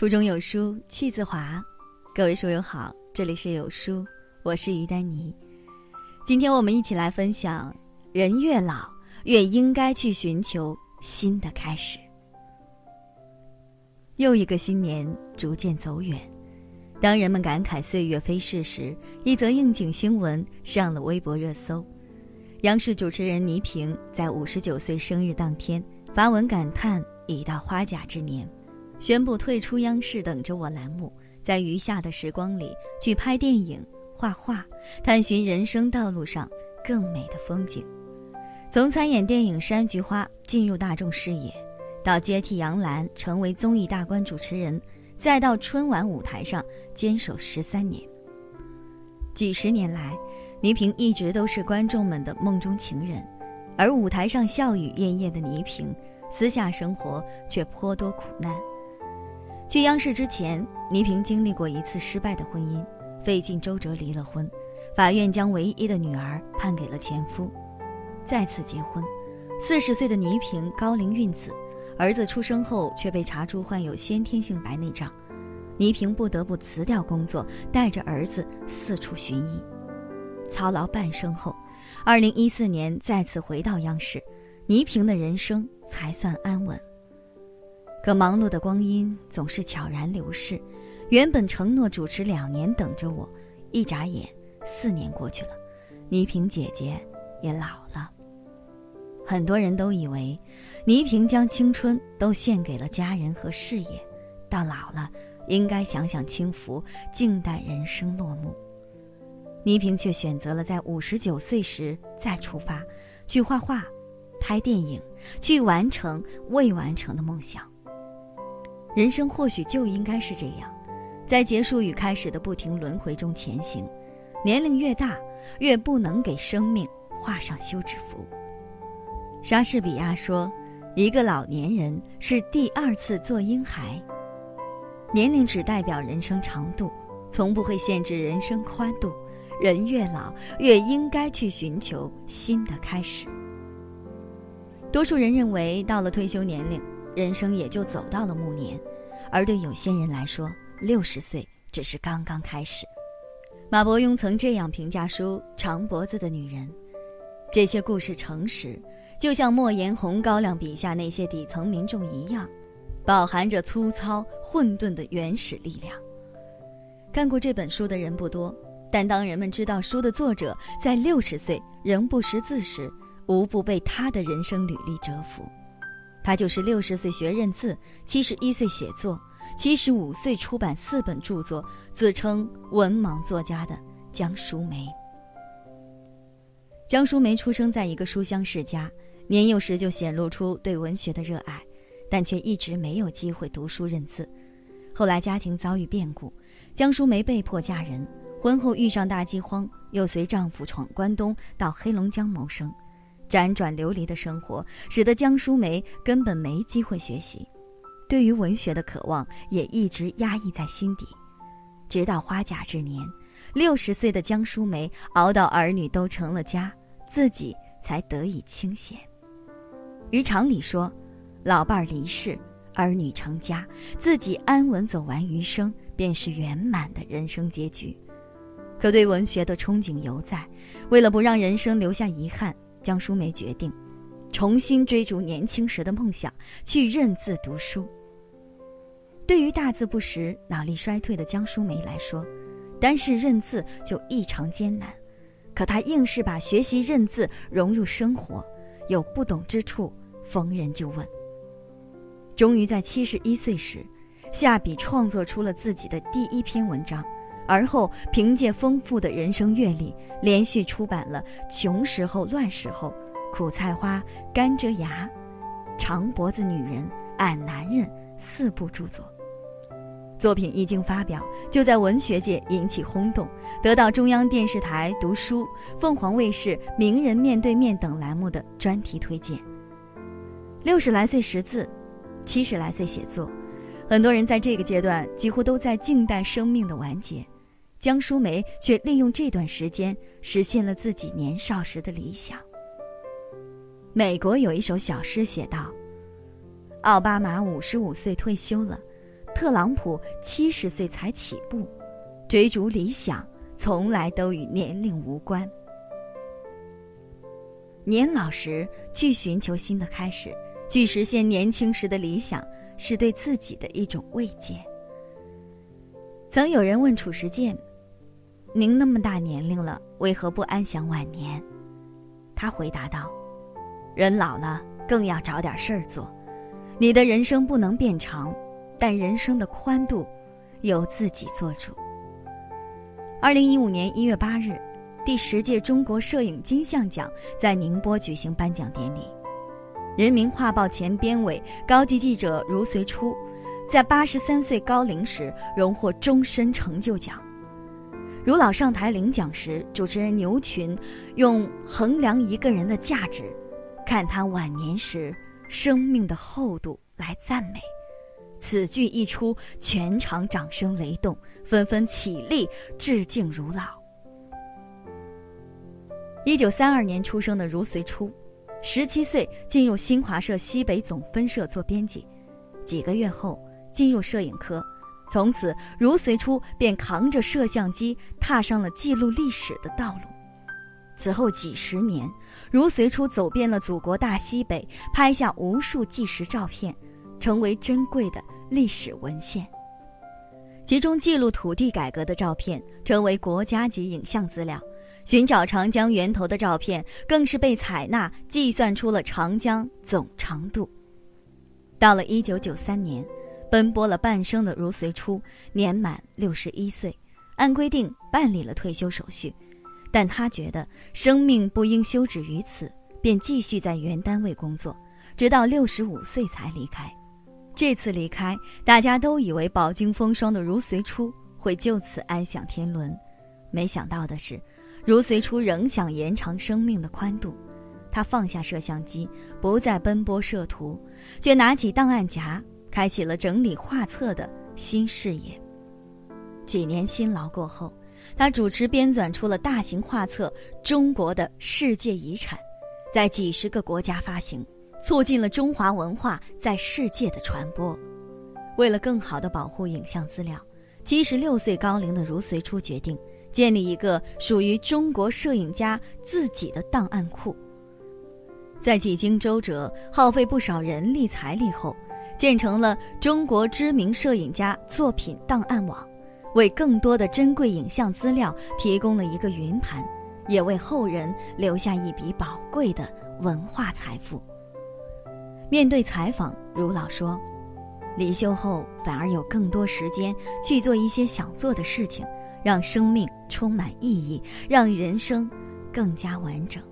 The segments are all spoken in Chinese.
腹中有书气自华，各位书友好，这里是有书，我是于丹妮。今天我们一起来分享：人越老，越应该去寻求新的开始。又一个新年逐渐走远，当人们感慨岁月飞逝时，一则应景新闻上了微博热搜。央视主持人倪萍在五十九岁生日当天发文感叹：“已到花甲之年。”宣布退出央视等着我栏目，在余下的时光里去拍电影、画画，探寻人生道路上更美的风景。从参演电影《山菊花》进入大众视野，到接替杨澜成为综艺大观主持人，再到春晚舞台上坚守十三年。几十年来，倪萍一直都是观众们的梦中情人，而舞台上笑语晏晏的倪萍，私下生活却颇多苦难。去央视之前，倪萍经历过一次失败的婚姻，费尽周折离了婚，法院将唯一的女儿判给了前夫，再次结婚。四十岁的倪萍高龄孕子，儿子出生后却被查出患有先天性白内障，倪萍不得不辞掉工作，带着儿子四处寻医。操劳半生后，二零一四年再次回到央视，倪萍的人生才算安稳。可忙碌的光阴总是悄然流逝，原本承诺主持两年等着我，一眨眼四年过去了，倪萍姐姐也老了。很多人都以为，倪萍将青春都献给了家人和事业，到老了应该享享清福，静待人生落幕。倪萍却选择了在五十九岁时再出发，去画画、拍电影，去完成未完成的梦想。人生或许就应该是这样，在结束与开始的不停轮回中前行。年龄越大，越不能给生命画上休止符。莎士比亚说：“一个老年人是第二次做婴孩。”年龄只代表人生长度，从不会限制人生宽度。人越老，越应该去寻求新的开始。多数人认为，到了退休年龄。人生也就走到了暮年，而对有些人来说，六十岁只是刚刚开始。马伯庸曾这样评价书《长脖子的女人》：这些故事诚实，就像莫言、红高粱笔下那些底层民众一样，饱含着粗糙混沌的原始力量。看过这本书的人不多，但当人们知道书的作者在六十岁仍不识字时，无不被他的人生履历折服。他就是六十岁学认字，七十一岁写作，七十五岁出版四本著作，自称文盲作家的江淑梅。江淑梅出生在一个书香世家，年幼时就显露出对文学的热爱，但却一直没有机会读书认字。后来家庭遭遇变故，江淑梅被迫嫁人，婚后遇上大饥荒，又随丈夫闯关东到黑龙江谋生。辗转流离的生活，使得江淑梅根本没机会学习，对于文学的渴望也一直压抑在心底。直到花甲之年，六十岁的江淑梅熬到儿女都成了家，自己才得以清闲。于常理说，老伴儿离世，儿女成家，自己安稳走完余生，便是圆满的人生结局。可对文学的憧憬犹在，为了不让人生留下遗憾。江淑梅决定重新追逐年轻时的梦想，去认字读书。对于大字不识、脑力衰退的江淑梅来说，单是认字就异常艰难。可她硬是把学习认字融入生活，有不懂之处，逢人就问。终于在七十一岁时，下笔创作出了自己的第一篇文章。而后，凭借丰富的人生阅历，连续出版了《穷时候乱时候》《苦菜花》《甘蔗芽》《长脖子女人》《俺男人》四部著作。作品一经发表，就在文学界引起轰动，得到中央电视台读书、凤凰卫视《名人面对面》等栏目的专题推荐。六十来岁识字，七十来岁写作，很多人在这个阶段几乎都在静待生命的完结。江淑梅却利用这段时间实现了自己年少时的理想。美国有一首小诗写道：“奥巴马五十五岁退休了，特朗普七十岁才起步，追逐理想从来都与年龄无关。年老时去寻求新的开始，去实现年轻时的理想，是对自己的一种慰藉。曾有人问褚时健：“您那么大年龄了，为何不安享晚年？”他回答道：“人老了，更要找点事儿做。你的人生不能变长，但人生的宽度，由自己做主。”二零一五年一月八日。第十届中国摄影金像奖在宁波举行颁奖典礼，人民画报前编委、高级记者如随初，在八十三岁高龄时荣获终身成就奖。茹老上台领奖时，主持人牛群用“衡量一个人的价值，看他晚年时生命的厚度”来赞美。此句一出，全场掌声雷动，纷纷起立致敬茹老。一九三二年出生的茹随初，十七岁进入新华社西北总分社做编辑，几个月后进入摄影科，从此茹随初便扛着摄像机踏上了记录历史的道路。此后几十年，茹随初走遍了祖国大西北，拍下无数纪实照片，成为珍贵的历史文献。其中记录土地改革的照片，成为国家级影像资料。寻找长江源头的照片更是被采纳，计算出了长江总长度。到了一九九三年，奔波了半生的如随初年满六十一岁，按规定办理了退休手续，但他觉得生命不应休止于此，便继续在原单位工作，直到六十五岁才离开。这次离开，大家都以为饱经风霜的如随初会就此安享天伦，没想到的是。如随初仍想延长生命的宽度，他放下摄像机，不再奔波摄图，却拿起档案夹，开启了整理画册的新事业。几年辛劳过后，他主持编纂出了大型画册《中国的世界遗产》，在几十个国家发行，促进了中华文化在世界的传播。为了更好的保护影像资料，七十六岁高龄的如随初决定。建立一个属于中国摄影家自己的档案库。在几经周折、耗费不少人力财力后，建成了中国知名摄影家作品档案网，为更多的珍贵影像资料提供了一个云盘，也为后人留下一笔宝贵的文化财富。面对采访，如老说：“离休后反而有更多时间去做一些想做的事情。”让生命充满意义，让人生更加完整。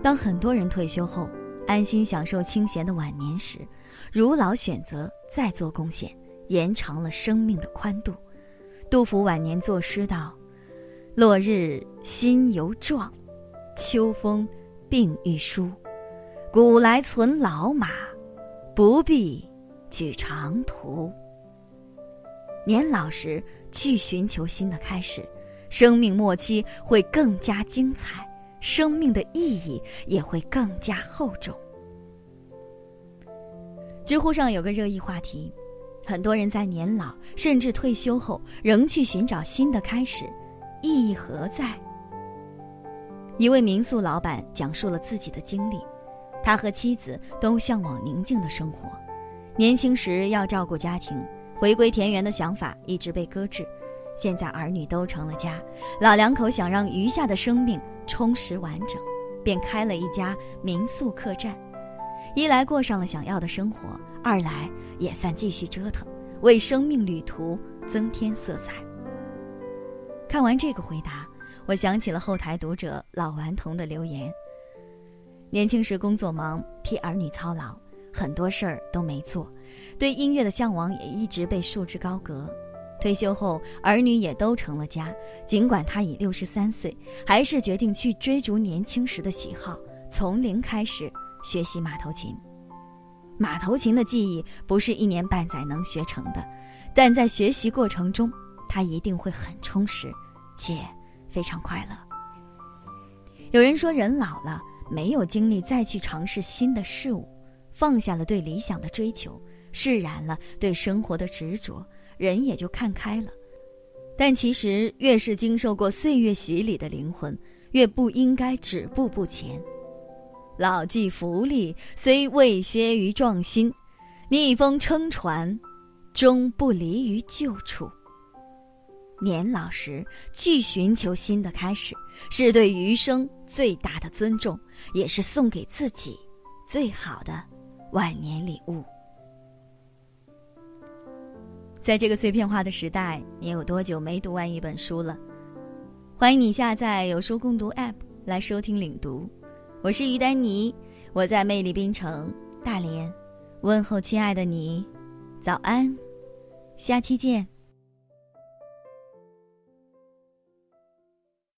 当很多人退休后，安心享受清闲的晚年时，如老选择再做贡献，延长了生命的宽度。杜甫晚年作诗道：“落日心犹壮，秋风病愈疏。古来存老马，不必举长途。”年老时去寻求新的开始，生命末期会更加精彩，生命的意义也会更加厚重。知乎上有个热议话题：很多人在年老甚至退休后仍去寻找新的开始，意义何在？一位民宿老板讲述了自己的经历，他和妻子都向往宁静的生活，年轻时要照顾家庭。回归田园的想法一直被搁置，现在儿女都成了家，老两口想让余下的生命充实完整，便开了一家民宿客栈。一来过上了想要的生活，二来也算继续折腾，为生命旅途增添色彩。看完这个回答，我想起了后台读者老顽童的留言：年轻时工作忙，替儿女操劳，很多事儿都没做。对音乐的向往也一直被束之高阁。退休后，儿女也都成了家。尽管他已六十三岁，还是决定去追逐年轻时的喜好，从零开始学习马头琴。马头琴的技艺不是一年半载能学成的，但在学习过程中，他一定会很充实，且非常快乐。有人说，人老了，没有精力再去尝试新的事物，放下了对理想的追求。释然了对生活的执着，人也就看开了。但其实，越是经受过岁月洗礼的灵魂，越不应该止步不前。老骥伏枥，虽未歇于壮心；逆风撑船，终不离于旧处。年老时去寻求新的开始，是对余生最大的尊重，也是送给自己最好的晚年礼物。在这个碎片化的时代，你有多久没读完一本书了？欢迎你下载有书共读 App 来收听领读。我是于丹妮，我在魅力冰城大连，问候亲爱的你，早安，下期见。